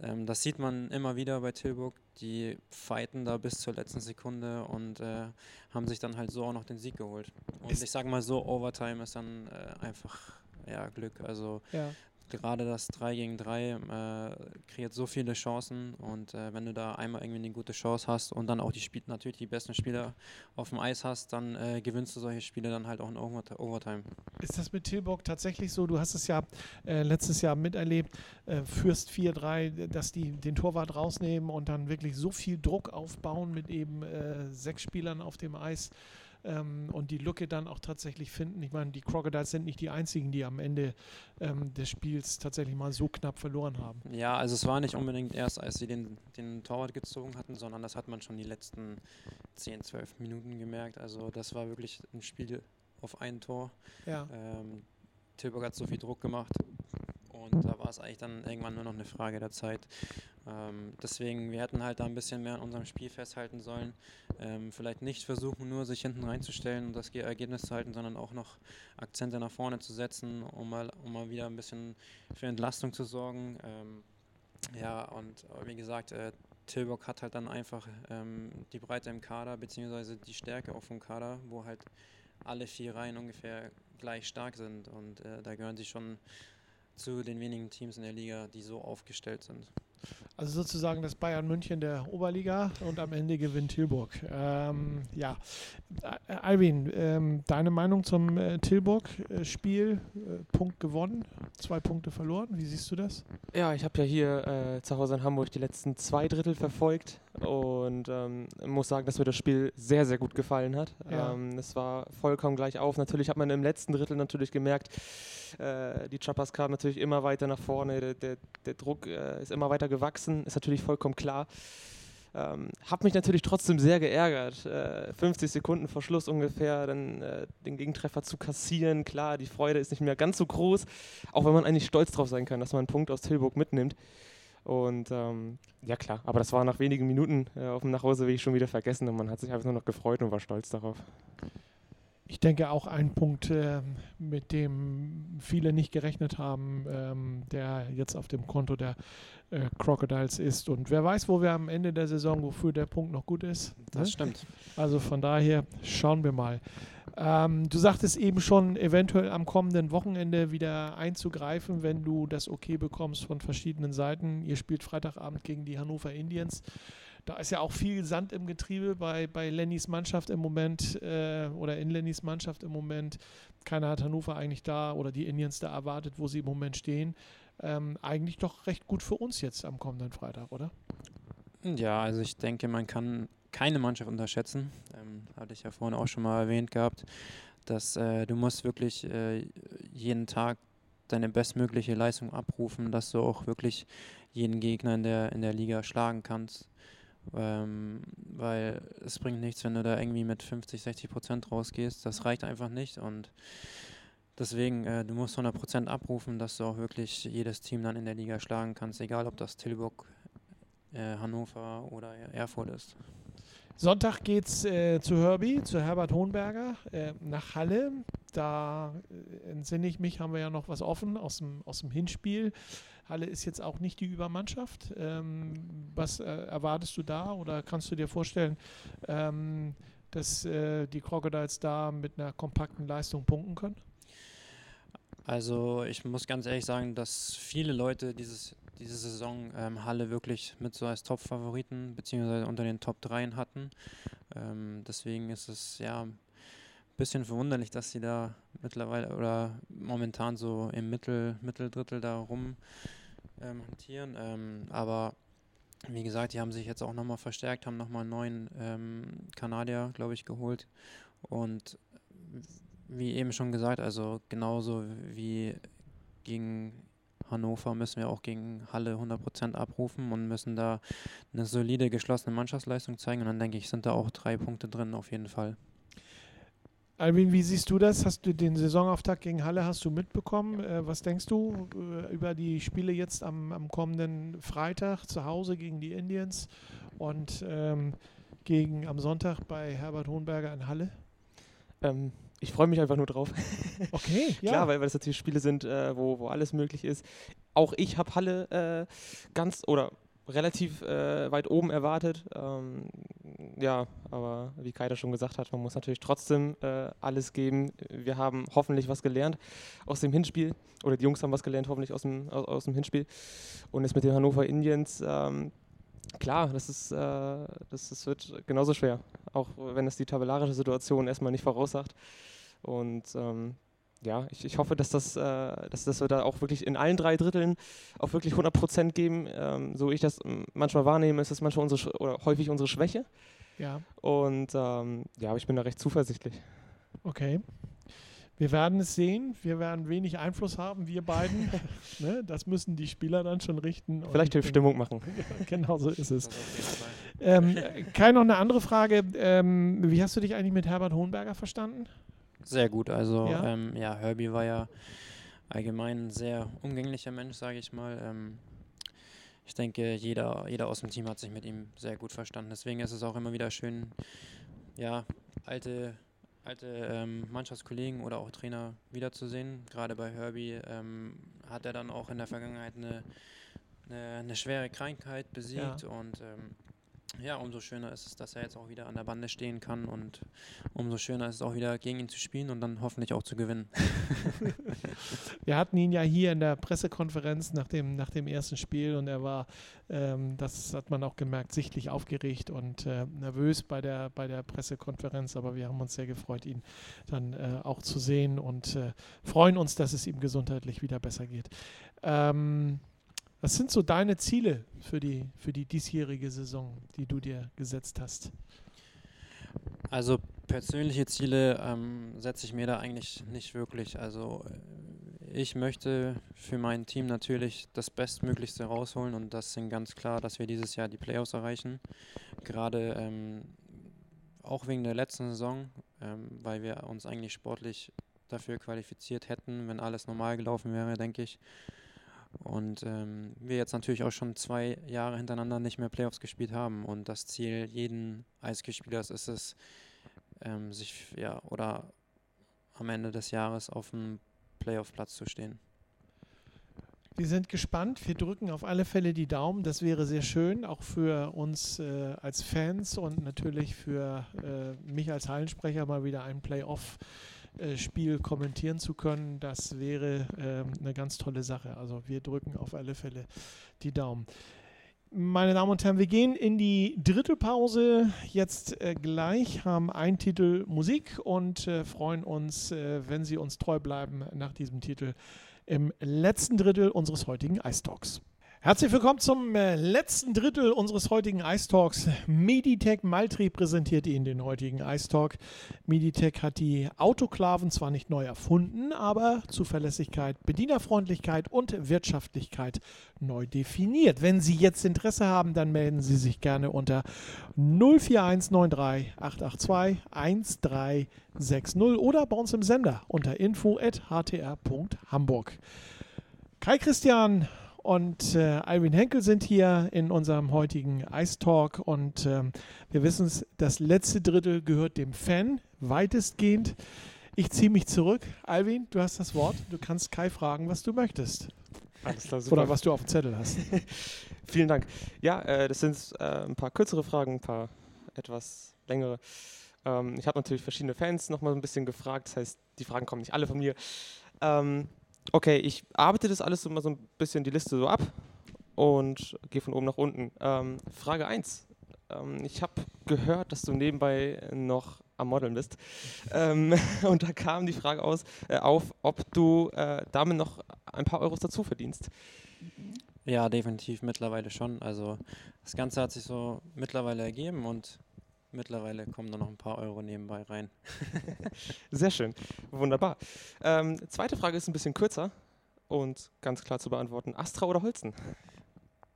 ähm, das sieht man immer wieder bei Tilburg. Die fighten da bis zur letzten Sekunde und äh, haben sich dann halt so auch noch den Sieg geholt. Und Ist- ich sage mal so, Overtime ist dann äh, einfach ja, Glück. Also ja. gerade das 3 gegen 3 äh, kreiert so viele Chancen und äh, wenn du da einmal irgendwie eine gute Chance hast und dann auch die Spiel natürlich die besten Spieler auf dem Eis hast, dann äh, gewinnst du solche Spiele dann halt auch in Overti- Overtime. Ist das mit Tilburg tatsächlich so? Du hast es ja äh, letztes Jahr miterlebt, äh, führst 4-3, dass die den Torwart rausnehmen und dann wirklich so viel Druck aufbauen mit eben äh, sechs Spielern auf dem Eis ähm, und die Lücke dann auch tatsächlich finden. Ich meine, die Crocodiles sind nicht die einzigen, die am Ende ähm, des Spiels tatsächlich mal so knapp verloren haben. Ja, also es war nicht unbedingt erst, als sie den, den Torwart gezogen hatten, sondern das hat man schon die letzten 10, 12 Minuten gemerkt. Also das war wirklich ein Spiel auf ein Tor. Ja. Ähm, Tilburg hat so viel Druck gemacht und da war es eigentlich dann irgendwann nur noch eine Frage der Zeit. Ähm, deswegen, wir hätten halt da ein bisschen mehr an unserem Spiel festhalten sollen. Ähm, vielleicht nicht versuchen, nur sich hinten reinzustellen und das Ge- Ergebnis zu halten, sondern auch noch Akzente nach vorne zu setzen, um mal, um mal wieder ein bisschen für Entlastung zu sorgen. Ähm, ja, und äh, wie gesagt, äh, Tilburg hat halt dann einfach ähm, die Breite im Kader, beziehungsweise die Stärke auch vom Kader, wo halt alle vier Reihen ungefähr gleich stark sind. Und äh, da gehören sie schon zu den wenigen Teams in der Liga, die so aufgestellt sind. Also sozusagen das Bayern München der Oberliga und am Ende gewinnt Tilburg. Ähm, ja, Ä- Alvin, ähm, deine Meinung zum äh, Tilburg-Spiel? Äh, Punkt gewonnen, zwei Punkte verloren. Wie siehst du das? Ja, ich habe ja hier äh, zu Hause in Hamburg die letzten zwei Drittel verfolgt und ähm, muss sagen, dass mir das Spiel sehr, sehr gut gefallen hat. Ja. Ähm, es war vollkommen gleich auf. Natürlich hat man im letzten Drittel natürlich gemerkt, äh, die Chappers kamen natürlich immer weiter nach vorne, der, der, der Druck äh, ist immer weiter gewachsen, ist natürlich vollkommen klar. Ähm, hab mich natürlich trotzdem sehr geärgert. Äh, 50 Sekunden vor Schluss ungefähr, dann äh, den Gegentreffer zu kassieren. Klar, die Freude ist nicht mehr ganz so groß, auch wenn man eigentlich stolz drauf sein kann, dass man einen Punkt aus Tilburg mitnimmt. Und ähm, ja klar, aber das war nach wenigen Minuten äh, auf dem Nachhauseweg schon wieder vergessen und man hat sich einfach nur noch gefreut und war stolz darauf. Ich denke auch ein Punkt, äh, mit dem viele nicht gerechnet haben, ähm, der jetzt auf dem Konto der äh, Crocodiles ist. Und wer weiß, wo wir am Ende der Saison, wofür der Punkt noch gut ist. Das ne? stimmt. Also von daher schauen wir mal. Ähm, du sagtest eben schon, eventuell am kommenden Wochenende wieder einzugreifen, wenn du das Okay bekommst von verschiedenen Seiten. Ihr spielt Freitagabend gegen die Hannover Indians. Da ist ja auch viel Sand im Getriebe bei, bei Lennys Mannschaft im Moment äh, oder in Lennys Mannschaft im Moment. Keiner hat Hannover eigentlich da oder die Indians da erwartet, wo sie im Moment stehen. Ähm, eigentlich doch recht gut für uns jetzt am kommenden Freitag, oder? Ja, also ich denke, man kann keine Mannschaft unterschätzen. Ähm, hatte ich ja vorhin auch schon mal erwähnt gehabt, dass äh, du musst wirklich äh, jeden Tag deine bestmögliche Leistung abrufen, dass du auch wirklich jeden Gegner in der, in der Liga schlagen kannst. Ähm, weil es bringt nichts, wenn du da irgendwie mit 50, 60 Prozent rausgehst. Das reicht einfach nicht und deswegen, äh, du musst 100 Prozent abrufen, dass du auch wirklich jedes Team dann in der Liga schlagen kannst, egal ob das Tilburg, äh, Hannover oder Erfurt ist. Sonntag geht es äh, zu Herbie, zu Herbert Hohenberger, äh, nach Halle. Da äh, entsinne ich mich, haben wir ja noch was offen aus dem, aus dem Hinspiel. Halle ist jetzt auch nicht die Übermannschaft. Ähm, was äh, erwartest du da oder kannst du dir vorstellen, ähm, dass äh, die Crocodiles da mit einer kompakten Leistung punkten können? Also ich muss ganz ehrlich sagen, dass viele Leute dieses, diese Saison ähm, Halle wirklich mit so als Top-Favoriten beziehungsweise unter den Top 3 hatten. Ähm, deswegen ist es ja ein bisschen verwunderlich, dass sie da mittlerweile oder momentan so im Mittel, Mitteldrittel da rum ähm, hantieren. Ähm, aber wie gesagt, die haben sich jetzt auch nochmal verstärkt, haben nochmal einen neuen ähm, Kanadier, glaube ich, geholt. Und wie eben schon gesagt, also genauso wie gegen Hannover müssen wir auch gegen Halle 100% abrufen und müssen da eine solide, geschlossene Mannschaftsleistung zeigen. Und dann denke ich, sind da auch drei Punkte drin auf jeden Fall. Alvin, wie siehst du das? Hast du den Saisonauftakt gegen Halle hast du mitbekommen? Äh, was denkst du äh, über die Spiele jetzt am, am, kommenden Freitag zu Hause gegen die Indians und ähm, gegen am Sonntag bei Herbert Hohenberger in Halle? Ähm, ich freue mich einfach nur drauf. Okay, ja. Klar, weil, weil das natürlich Spiele sind, äh, wo, wo alles möglich ist. Auch ich habe Halle äh, ganz oder relativ äh, weit oben erwartet. Ähm, ja, aber wie Kaida schon gesagt hat, man muss natürlich trotzdem äh, alles geben. Wir haben hoffentlich was gelernt aus dem Hinspiel. Oder die Jungs haben was gelernt, hoffentlich aus dem, aus, aus dem Hinspiel. Und jetzt mit den Hannover Indians, ähm, klar, das, ist, äh, das, das wird genauso schwer. Auch wenn es die tabellarische Situation erstmal nicht voraussagt. Und ähm, ja, ich, ich hoffe, dass, das, äh, dass, dass wir da auch wirklich in allen drei Dritteln auch wirklich 100 Prozent geben. Ähm, so ich das manchmal wahrnehme, ist das manchmal unsere oder häufig unsere Schwäche. Ja. Und ähm, ja, aber ich bin da recht zuversichtlich. Okay. Wir werden es sehen. Wir werden wenig Einfluss haben, wir beiden. ne? Das müssen die Spieler dann schon richten. Vielleicht hilft Stimmung machen. genau so ist es. Ähm, Kai, noch eine andere Frage. Ähm, wie hast du dich eigentlich mit Herbert Hohenberger verstanden? Sehr gut. Also ja, ähm, ja Herbie war ja allgemein ein sehr umgänglicher Mensch, sage ich mal. Ähm, ich denke, jeder, jeder aus dem Team hat sich mit ihm sehr gut verstanden. Deswegen ist es auch immer wieder schön, ja, alte, alte ähm, Mannschaftskollegen oder auch Trainer wiederzusehen. Gerade bei Herbie ähm, hat er dann auch in der Vergangenheit eine, eine, eine schwere Krankheit besiegt ja. und ähm, ja, umso schöner ist es, dass er jetzt auch wieder an der Bande stehen kann und umso schöner ist es auch wieder gegen ihn zu spielen und dann hoffentlich auch zu gewinnen. Wir hatten ihn ja hier in der Pressekonferenz nach dem, nach dem ersten Spiel und er war, ähm, das hat man auch gemerkt, sichtlich aufgeregt und äh, nervös bei der, bei der Pressekonferenz, aber wir haben uns sehr gefreut, ihn dann äh, auch zu sehen und äh, freuen uns, dass es ihm gesundheitlich wieder besser geht. Ähm, was sind so deine Ziele für die, für die diesjährige Saison, die du dir gesetzt hast? Also persönliche Ziele ähm, setze ich mir da eigentlich nicht wirklich. Also äh, Ich möchte für mein Team natürlich das Bestmöglichste rausholen und das sind ganz klar, dass wir dieses Jahr die Playoffs erreichen. Gerade ähm, auch wegen der letzten Saison, ähm, weil wir uns eigentlich sportlich dafür qualifiziert hätten, wenn alles normal gelaufen wäre, denke ich. Und ähm, wir jetzt natürlich auch schon zwei Jahre hintereinander nicht mehr Playoffs gespielt haben. Und das Ziel jeden Eisgespielers ist es, ähm, sich ja oder am Ende des Jahres auf dem Playoff-Platz zu stehen. Wir sind gespannt. Wir drücken auf alle Fälle die Daumen. Das wäre sehr schön, auch für uns äh, als Fans und natürlich für äh, mich als Hallensprecher mal wieder ein Playoff-Spiel kommentieren zu können. Das wäre äh, eine ganz tolle Sache. Also wir drücken auf alle Fälle die Daumen. Meine Damen und Herren, wir gehen in die dritte Pause jetzt äh, gleich, haben einen Titel Musik und äh, freuen uns, äh, wenn Sie uns treu bleiben nach diesem Titel im letzten Drittel unseres heutigen Ice Talks. Herzlich willkommen zum äh, letzten Drittel unseres heutigen Ice Talks. Meditech Maltri präsentiert Ihnen den heutigen Ice Talk. Meditech hat die Autoklaven zwar nicht neu erfunden, aber Zuverlässigkeit, Bedienerfreundlichkeit und Wirtschaftlichkeit neu definiert. Wenn Sie jetzt Interesse haben, dann melden Sie sich gerne unter 04193 882 1360 oder bei uns im Sender unter info.htr.hamburg. Kai Christian und äh, Alvin Henkel sind hier in unserem heutigen Ice Talk und äh, wir wissen es, das letzte Drittel gehört dem Fan weitestgehend. Ich ziehe mich zurück. Alvin, du hast das Wort. Du kannst Kai fragen, was du möchtest. Alles klar, Oder was du auf dem Zettel hast. Vielen Dank. Ja, äh, das sind äh, ein paar kürzere Fragen, ein paar etwas längere. Ähm, ich habe natürlich verschiedene Fans nochmal ein bisschen gefragt. Das heißt, die Fragen kommen nicht alle von mir. Ähm, okay, ich arbeite das alles immer so ein bisschen die Liste so ab und gehe von oben nach unten. Ähm, Frage 1. Ähm, ich habe gehört, dass du nebenbei noch am Modeln bist. Ähm, und da kam die Frage aus, äh, auf, ob du äh, damit noch ein paar Euros dazu verdienst. Ja, definitiv mittlerweile schon. Also das Ganze hat sich so mittlerweile ergeben und mittlerweile kommen da noch ein paar Euro nebenbei rein. Sehr schön, wunderbar. Ähm, zweite Frage ist ein bisschen kürzer und ganz klar zu beantworten. Astra oder Holzen?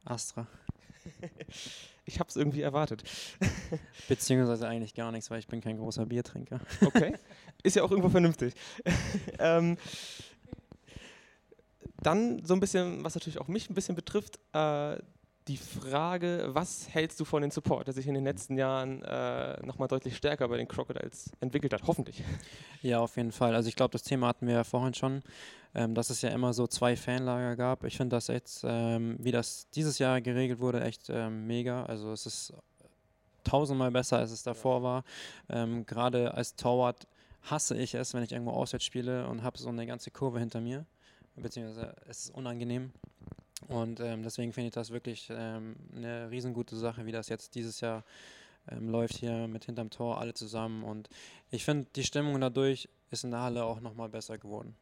Astra. Ich habe es irgendwie erwartet. Beziehungsweise eigentlich gar nichts, weil ich bin kein großer Biertrinker. Okay, ist ja auch irgendwo vernünftig. ähm, dann so ein bisschen, was natürlich auch mich ein bisschen betrifft, äh, die Frage, was hältst du von dem Support, der sich in den letzten Jahren äh, nochmal deutlich stärker bei den Crocodiles entwickelt hat, hoffentlich? Ja, auf jeden Fall. Also ich glaube, das Thema hatten wir ja vorhin schon, ähm, dass es ja immer so zwei Fanlager gab. Ich finde das jetzt, ähm, wie das dieses Jahr geregelt wurde, echt ähm, mega. Also es ist tausendmal besser, als es davor war. Ähm, Gerade als Torwart hasse ich es, wenn ich irgendwo auswärts spiele und habe so eine ganze Kurve hinter mir. Beziehungsweise es ist unangenehm. Und ähm, deswegen finde ich das wirklich ähm, eine riesengute Sache, wie das jetzt dieses Jahr ähm, läuft hier mit hinterm Tor alle zusammen. Und ich finde, die Stimmung dadurch ist in der Halle auch nochmal besser geworden.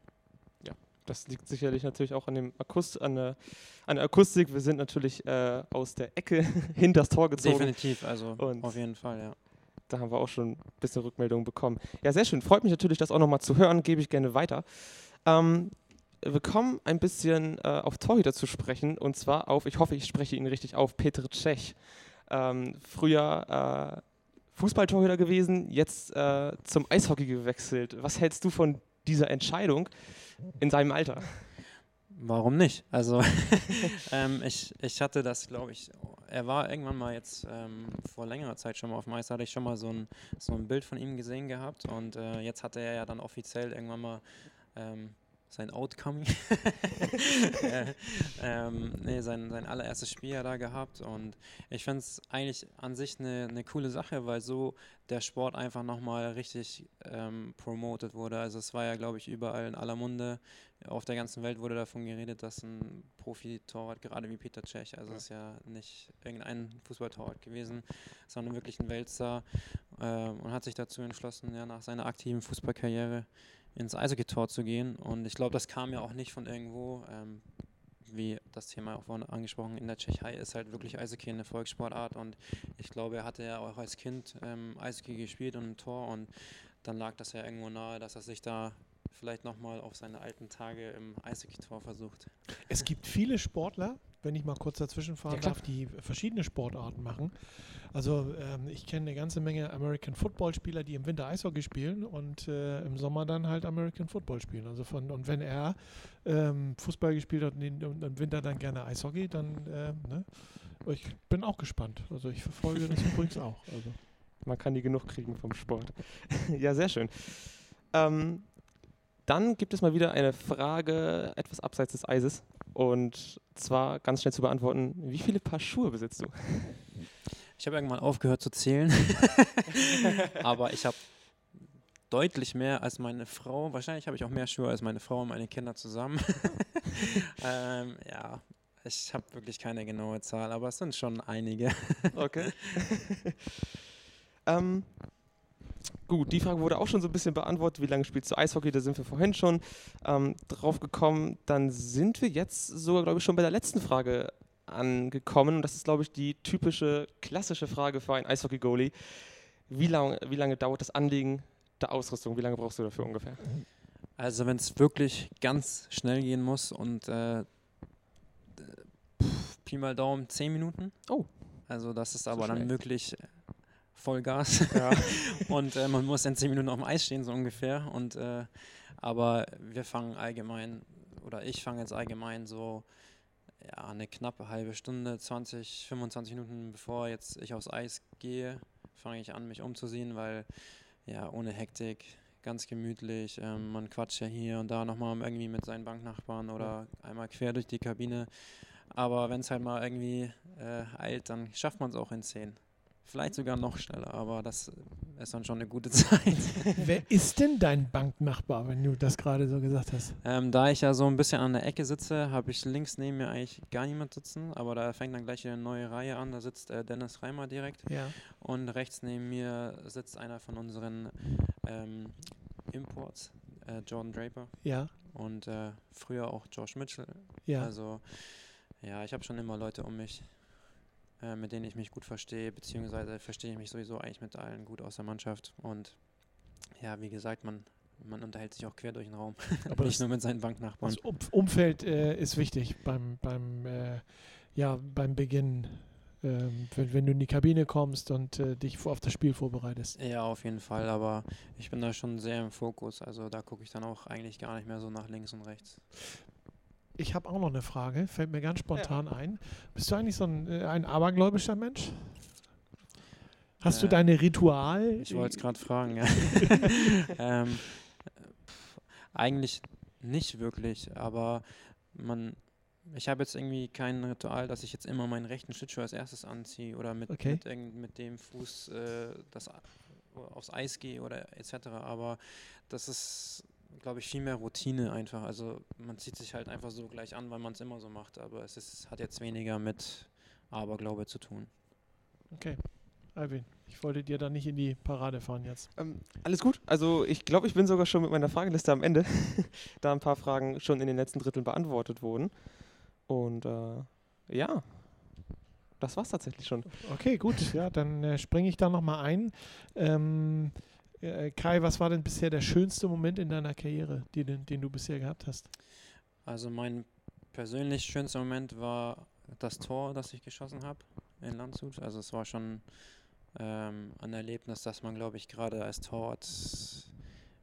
Ja, das liegt sicherlich natürlich auch an, dem Akust an, der, an der Akustik. Wir sind natürlich äh, aus der Ecke hinter das Tor gezogen. Definitiv, also Und auf jeden Fall, ja. Da haben wir auch schon ein bisschen Rückmeldungen bekommen. Ja, sehr schön. Freut mich natürlich, das auch nochmal zu hören. Gebe ich gerne weiter. Ähm, wir kommen ein bisschen äh, auf Torhüter zu sprechen und zwar auf, ich hoffe, ich spreche ihn richtig auf, Petr Cech. Ähm, früher äh, Fußballtorhüter gewesen, jetzt äh, zum Eishockey gewechselt. Was hältst du von dieser Entscheidung in seinem Alter? Warum nicht? Also ähm, ich, ich hatte das, glaube ich, er war irgendwann mal jetzt ähm, vor längerer Zeit schon mal auf dem Eis, hatte ich schon mal so ein, so ein Bild von ihm gesehen gehabt und äh, jetzt hatte er ja dann offiziell irgendwann mal ähm, sein Outcoming. äh, ähm, nee, sein, sein allererstes Spiel ja da gehabt und ich finde es eigentlich an sich eine ne coole Sache, weil so der Sport einfach nochmal richtig ähm, promoted wurde. Also es war ja, glaube ich, überall in aller Munde, auf der ganzen Welt wurde davon geredet, dass ein Profi-Torwart, gerade wie Peter Cech, also ja. ist ja nicht irgendein Fußballtorwart gewesen, sondern wirklich ein Weltstar äh, und hat sich dazu entschlossen, ja, nach seiner aktiven Fußballkarriere ins Eishockey-Tor zu gehen. Und ich glaube, das kam ja auch nicht von irgendwo. Ähm, wie das Thema auch vorhin angesprochen, in der Tschechei ist halt wirklich Eishockey eine Volkssportart und ich glaube, er hatte ja auch als Kind ähm, Eishockey gespielt und ein Tor und dann lag das ja irgendwo nahe, dass er sich da vielleicht nochmal auf seine alten Tage im Eishockey-Tor versucht. Es gibt viele Sportler, wenn ich mal kurz dazwischen fahren Ja, darf, die verschiedene Sportarten machen. Also ähm, ich kenne eine ganze Menge American Football Spieler, die im Winter Eishockey spielen und äh, im Sommer dann halt American Football spielen. Also von und wenn er ähm, Fußball gespielt hat und im Winter dann gerne Eishockey, dann äh, ne? ich bin auch gespannt. Also ich verfolge das übrigens auch. Also. Man kann die genug kriegen vom Sport. ja, sehr schön. Ähm, dann gibt es mal wieder eine Frage etwas abseits des Eises. Und zwar ganz schnell zu beantworten: Wie viele Paar Schuhe besitzt du? Ich habe irgendwann aufgehört zu zählen, aber ich habe deutlich mehr als meine Frau. Wahrscheinlich habe ich auch mehr Schuhe als meine Frau und meine Kinder zusammen. ähm, ja, ich habe wirklich keine genaue Zahl, aber es sind schon einige. Okay. ähm, gut, die Frage wurde auch schon so ein bisschen beantwortet. Wie lange spielst du Eishockey? Da sind wir vorhin schon ähm, drauf gekommen. Dann sind wir jetzt sogar, glaube ich, schon bei der letzten Frage angekommen. Und das ist, glaube ich, die typische, klassische Frage für einen Eishockey-Goalie. Wie, lang, wie lange dauert das Anlegen der Ausrüstung? Wie lange brauchst du dafür ungefähr? Also wenn es wirklich ganz schnell gehen muss und äh, pff, Pi mal Daumen 10 Minuten. Oh. Also das ist aber schnell. dann wirklich Vollgas. Ja. und äh, man muss in 10 Minuten auf dem Eis stehen, so ungefähr. Und, äh, aber wir fangen allgemein, oder ich fange jetzt allgemein so ja, eine knappe halbe Stunde, 20, 25 Minuten bevor jetzt ich aufs Eis gehe, fange ich an, mich umzusehen, weil ja, ohne Hektik, ganz gemütlich, ähm, man quatscht ja hier und da nochmal irgendwie mit seinen Banknachbarn oder einmal quer durch die Kabine. Aber wenn es halt mal irgendwie äh, eilt, dann schafft man es auch in 10. Vielleicht sogar noch schneller, aber das ist dann schon eine gute Zeit. Wer ist denn dein Banknachbar, wenn du das gerade so gesagt hast? Ähm, da ich ja so ein bisschen an der Ecke sitze, habe ich links neben mir eigentlich gar niemand sitzen, aber da fängt dann gleich eine neue Reihe an. Da sitzt äh, Dennis Reimer direkt Ja. und rechts neben mir sitzt einer von unseren ähm, Imports, äh, Jordan Draper Ja. und äh, früher auch Josh Mitchell. Ja. Also ja, ich habe schon immer Leute um mich, äh, mit denen ich mich gut verstehe, beziehungsweise verstehe ich mich sowieso eigentlich mit allen gut aus der Mannschaft. Und ja, wie gesagt, man, man unterhält sich auch quer durch den Raum, Aber nicht nur mit seinen Banknachbarn. das Um- Umfeld äh, ist wichtig beim, beim, äh, ja, beim Beginn. Ähm, wenn, wenn du in die Kabine kommst und äh, dich vor- auf das Spiel vorbereitest. Ja, auf jeden Fall, aber ich bin da schon sehr im Fokus. Also da gucke ich dann auch eigentlich gar nicht mehr so nach links und rechts. Ich habe auch noch eine Frage, fällt mir ganz spontan ein. Bist du eigentlich so ein, äh, ein abergläubischer Mensch? Hast du Äh, deine Ritual? Ich wollte es gerade fragen. Ja. ähm, eigentlich nicht wirklich, aber man, ich habe jetzt irgendwie kein Ritual, dass ich jetzt immer meinen rechten Schlittschuh als erstes anziehe oder mit, Okay. mit, mit dem Fuß äh, das, A- aufs Eis gehe oder etc. Aber das ist, glaube ich, viel mehr Routine einfach. Also man zieht sich halt einfach so gleich an, weil man es immer so macht, aber es ist, hat jetzt weniger mit Aberglaube zu tun. Okay. Alvin, ich wollte dir da nicht in die Parade fahren jetzt. Ähm, alles gut. Also ich glaube, ich bin sogar schon mit meiner Frageliste am Ende, da ein paar Fragen schon in den letzten Dritteln beantwortet wurden. Und äh, ja, das war's tatsächlich schon. Okay, gut. Ja, dann äh, springe ich da nochmal ein. Ähm, äh, Kai, was war denn bisher der schönste Moment in deiner Karriere, den, den du bisher gehabt hast? Also mein persönlich schönster Moment war das Tor, das ich geschossen habe in Landshut. Also es war schon ähm, ein Erlebnis, das man, glaube ich, gerade als Torwart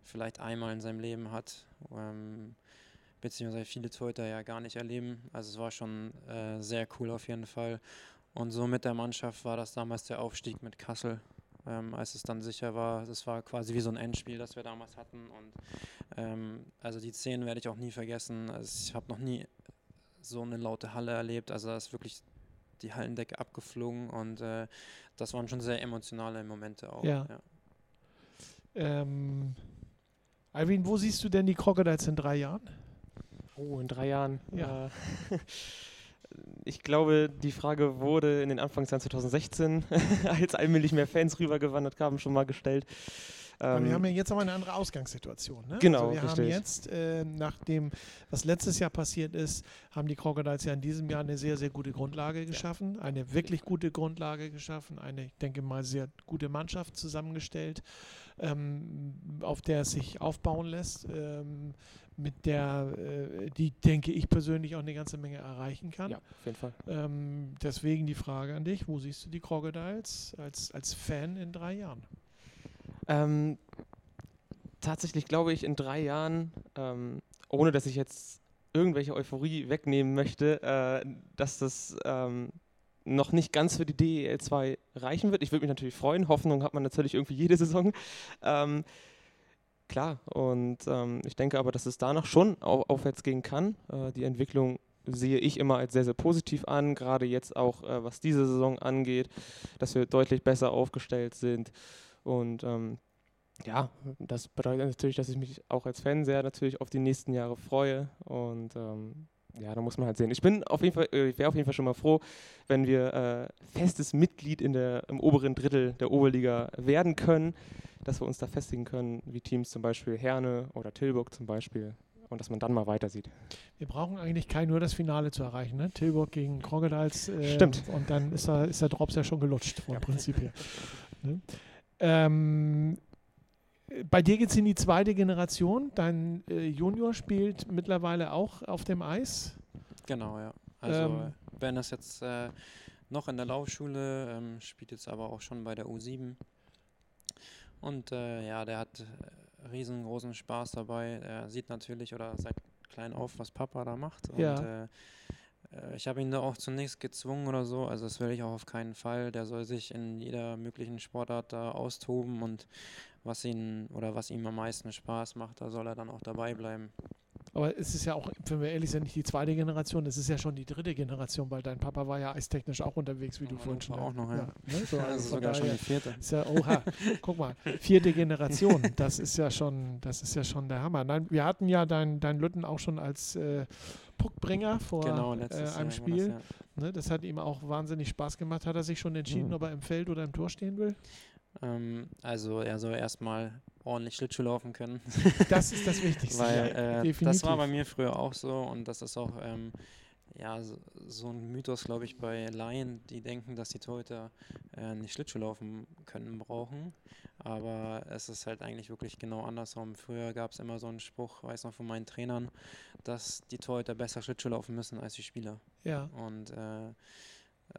vielleicht einmal in seinem Leben hat, ähm, beziehungsweise viele Torhüter ja gar nicht erleben. Also es war schon äh, sehr cool auf jeden Fall. Und so mit der Mannschaft war das damals der Aufstieg mit Kassel. Ähm, als es dann sicher war, das war quasi wie so ein Endspiel, das wir damals hatten. Und ähm, also die Szenen werde ich auch nie vergessen. Also ich habe noch nie so eine laute Halle erlebt. Also da ist wirklich die Hallendecke abgeflogen und äh, das waren schon sehr emotionale Momente auch. Ja. Ähm, Alvin, wo siehst du denn die Crocodiles in drei Jahren? Oh, in drei Jahren. Ja. Äh, ich glaube, die Frage wurde in den Anfangsjahren 2016, als allmählich mehr Fans rübergewandert kamen, schon mal gestellt. Ähm, wir haben ja jetzt aber eine andere Ausgangssituation. Ne? Genau, also wir richtig. haben jetzt, äh, nach dem, was letztes Jahr passiert ist, haben die Crocodiles ja in diesem Jahr eine sehr, sehr gute Grundlage geschaffen, eine wirklich gute Grundlage geschaffen, eine, ich denke mal, sehr gute Mannschaft zusammengestellt, ähm, auf der es sich aufbauen lässt. Ähm, mit der, äh, die denke ich persönlich auch eine ganze Menge erreichen kann. Ja, auf jeden Fall. Ähm, deswegen die Frage an dich, wo siehst du die Crocodiles als, als Fan in drei Jahren? Ähm, tatsächlich glaube ich in drei Jahren, ähm, ohne dass ich jetzt irgendwelche Euphorie wegnehmen möchte, äh, dass das ähm, noch nicht ganz für die DEL 2 reichen wird. Ich würde mich natürlich freuen. Hoffnung hat man natürlich irgendwie jede Saison. Ähm, klar, und ähm, ich denke aber, dass es danach schon au aufwärts gehen kann. Äh, die Entwicklung sehe ich immer als sehr, sehr positiv an, gerade jetzt auch, äh, was diese Saison angeht, dass wir deutlich besser aufgestellt sind. Und ähm, ja, das bedeutet natürlich, dass ich mich auch als Fan sehr natürlich auf die nächsten Jahre freue. Und ähm, ja, da muss man halt sehen. Ich bin auf jeden Fall, äh, ich wäre auf jeden Fall schon mal froh, wenn wir äh, festes Mitglied in der, im oberen Drittel der Oberliga werden können, dass wir uns da festigen können, wie Teams zum Beispiel Herne oder Tilburg zum Beispiel. Und dass man dann mal weiter sieht. Wir brauchen eigentlich kein nur das Finale zu erreichen, ne? Tilburg gegen Crocodiles. Äh, Stimmt. Und dann ist, da, ist der Drops ja schon gelutscht, vom Ja. Prinzip her. Ne? Ähm, bei dir geht es in die zweite Generation. Dein äh, Junior spielt mittlerweile auch auf dem Eis. Genau, ja. Also Ähm, Ben ist jetzt äh, noch in der Laufschule, ähm, spielt jetzt aber auch schon bei der U7. Und äh, ja, der hat äh, riesengroßen Spaß dabei. Er sieht natürlich oder seit klein auf, was Papa da macht. Und Ja. äh, äh, ich habe ihn da auch zunächst gezwungen oder so. Also das will ich auch auf keinen Fall. Der soll sich in jeder möglichen Sportart da austoben und was ihn oder was ihm am meisten Spaß macht, da soll er dann auch dabei bleiben. Aber es ist ja auch, wenn wir ehrlich sind, nicht die zweite Generation, es ist ja schon die dritte Generation, weil dein Papa war ja eistechnisch auch unterwegs, wie du vorhin schon auch noch, ja. ne? so, Also also sogar schon die vierte. ist ja, oha, guck mal, vierte Generation, das ist ja schon, das ist ja schon der Hammer. Nein, wir hatten ja dein, dein Lütten auch schon als äh, Puckbringer vor Genau, äh, einem Spiel. das, ja. Ne, das hat ihm auch wahnsinnig Spaß gemacht. Hat er sich schon entschieden, Mhm. ob er im Feld oder im Tor stehen will? Ähm, also er soll erstmal ordentlich Schlittschuh laufen können, Das ist das Wichtigste. weil äh, das war bei mir früher auch so und das ist auch ähm, ja, so, so ein Mythos, glaube ich, bei Laien, die denken, dass die Torhüter äh, nicht Schlittschuh laufen können, brauchen. Aber es ist halt eigentlich wirklich genau andersrum. Früher gab es immer so einen Spruch, weiß noch von meinen Trainern, dass die Torhüter besser Schlittschuh laufen müssen als die Spieler. Ja, Und äh,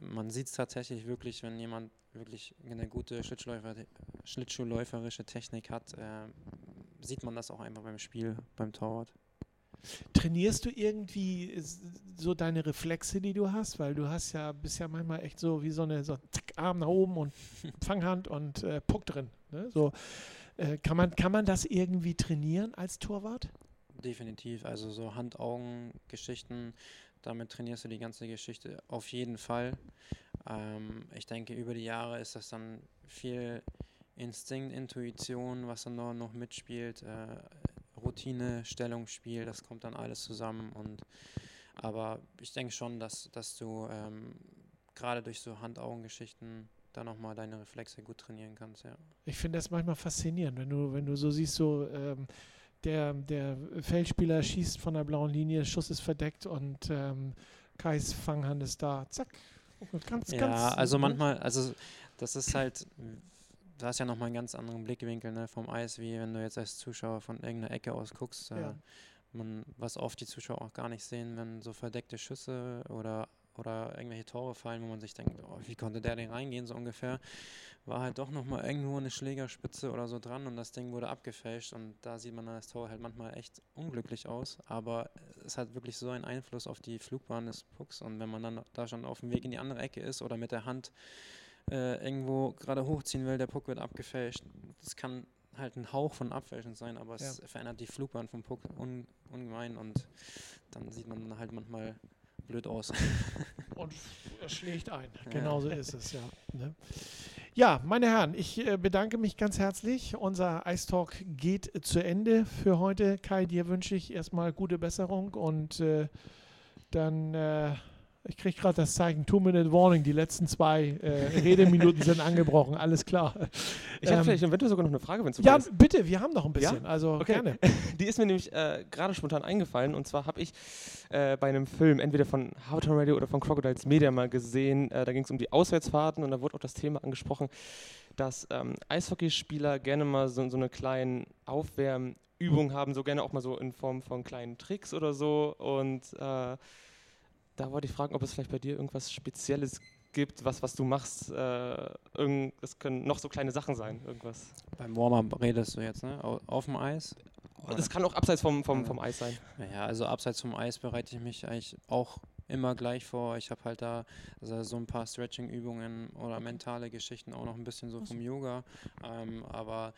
man sieht es tatsächlich wirklich, wenn jemand wirklich eine gute Schlittschuhläufer, schlittschuhläuferische Technik hat, äh, sieht man das auch einfach beim Spiel, beim Torwart. Trainierst du irgendwie so deine Reflexe, die du hast? Weil du hast ja, bist ja manchmal echt so wie so eine so zack, Arm nach oben und Fanghand und äh, Puck drin. Ne? So, äh, kann, man, kann man das irgendwie trainieren als Torwart? Definitiv. Also so Hand-Augen-Geschichten, damit trainierst du die ganze Geschichte auf jeden Fall. Ähm, ich denke, über die Jahre ist das dann viel Instinkt, Intuition, was dann noch, mitspielt, äh, Routine, Stellungsspiel, das kommt dann alles zusammen. Und aber ich denke schon, dass, dass du ähm, gerade durch so Hand-Augen-Geschichten da nochmal deine Reflexe gut trainieren kannst, ja. Ich finde das manchmal faszinierend, wenn du, wenn du so siehst, so ähm, der, der Feldspieler schießt von der blauen Linie, Schuss ist verdeckt und ähm, Kais Fanghand ist da. Zack. Ganz, Ja, ganz, also manchmal, also das ist halt, du hast ja nochmal einen ganz anderen Blickwinkel ne, vom Eis, wie wenn du jetzt als Zuschauer von irgendeiner Ecke aus guckst. Äh, Ja. man, was oft die Zuschauer auch gar nicht sehen, wenn so verdeckte Schüsse oder, oder irgendwelche Tore fallen, wo man sich denkt, oh, wie konnte der denn reingehen, so ungefähr, war halt doch nochmal irgendwo eine Schlägerspitze oder so dran und das Ding wurde abgefälscht und da sieht man dann das Tor halt manchmal echt unglücklich aus, aber es hat wirklich so einen Einfluss auf die Flugbahn des Pucks und wenn man dann da schon auf dem Weg in die andere Ecke ist oder mit der Hand äh, irgendwo gerade hochziehen will, der Puck wird abgefälscht, das kann halt ein Hauch von Abfälschen sein, aber es verändert die Flugbahn vom Puck un ungemein und dann sieht man halt manchmal blöd aus. Und schlägt ein. Ja. Genauso ist es, ja. Ne? Ja, meine Herren, ich äh, bedanke mich ganz herzlich. Unser Ice Talk geht zu Ende für heute. Kai, dir wünsche ich erstmal gute Besserung und äh, dann, äh, Ich kriege gerade das Zeichen Two-Minute-Warning. Die letzten zwei äh, Redeminuten sind angebrochen. Alles klar. Ich habe Ähm, vielleicht eventuell sogar noch eine Frage, wenn es Ja, ist. bitte, wir haben noch ein bisschen. Also Okay. gerne. Die ist mir nämlich äh, gerade spontan eingefallen. Und zwar habe ich äh, bei einem Film, entweder von Habertown Radio oder von Crocodiles Media mal gesehen, äh, da ging es um die Auswärtsfahrten und da wurde auch das Thema angesprochen, dass ähm, Eishockeyspieler gerne mal so, so eine kleine Aufwärmübung haben, so gerne auch mal so in Form von kleinen Tricks oder so. Und äh, da wollte ich fragen, ob es vielleicht bei dir irgendwas Spezielles gibt, was, was du machst. Äh, irgend, das können noch so kleine Sachen sein, irgendwas. Beim Warm-up redest du jetzt, ne? Au- Auf dem Eis? Das kann auch abseits vom, vom, vom Eis sein. Ja, also abseits vom Eis bereite ich mich eigentlich auch immer gleich vor. Ich habe halt da also so ein paar Stretching-Übungen oder mentale Geschichten auch noch ein bisschen so vom Yoga. Ähm, aber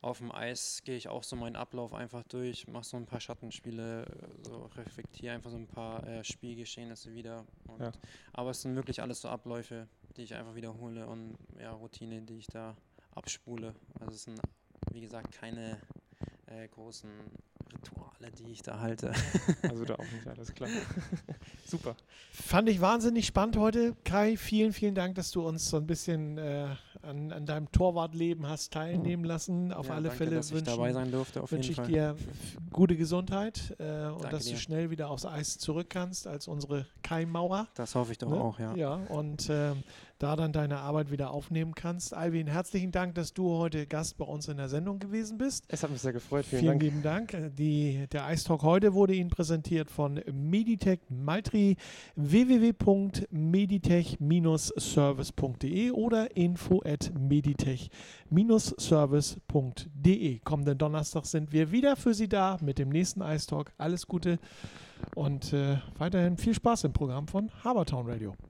auf dem Eis gehe ich auch so meinen Ablauf einfach durch, mache so ein paar Schattenspiele, so reflektiere einfach so ein paar äh, Spielgeschehnisse wieder. Und, Ja. Aber es sind wirklich alles so Abläufe, die ich einfach wiederhole und ja, Routine, die ich da abspule. Also es sind, wie gesagt, keine äh, großen Rituale, die ich da halte. Also da auch nicht, alles klar. Super. Fand ich wahnsinnig spannend heute. Kai, vielen, vielen Dank, dass du uns so ein bisschen äh, an, an deinem Torwartleben hast teilnehmen lassen. Auf Ja, alle danke, Fälle wünsche jeden ich Fall. dir gute Gesundheit äh, und Danke dass du dir. schnell wieder aufs Eis zurück kannst als unsere Kai Maurer. Das hoffe ich doch Ne? auch, ja. Ja, und ähm, da dann deine Arbeit wieder aufnehmen kannst. Alvin, herzlichen Dank, dass du heute Gast bei uns in der Sendung gewesen bist. Es hat mich sehr gefreut. Vielen, Vielen, Dank. lieben Dank. Die, der Ice Talk heute wurde Ihnen präsentiert von Meditech Maltri www.meditech-service.de oder info at meditech-service.de. Kommenden Donnerstag sind wir wieder für Sie da mit dem nächsten Ice Talk. Alles Gute und äh, weiterhin viel Spaß im Programm von Habertown Radio.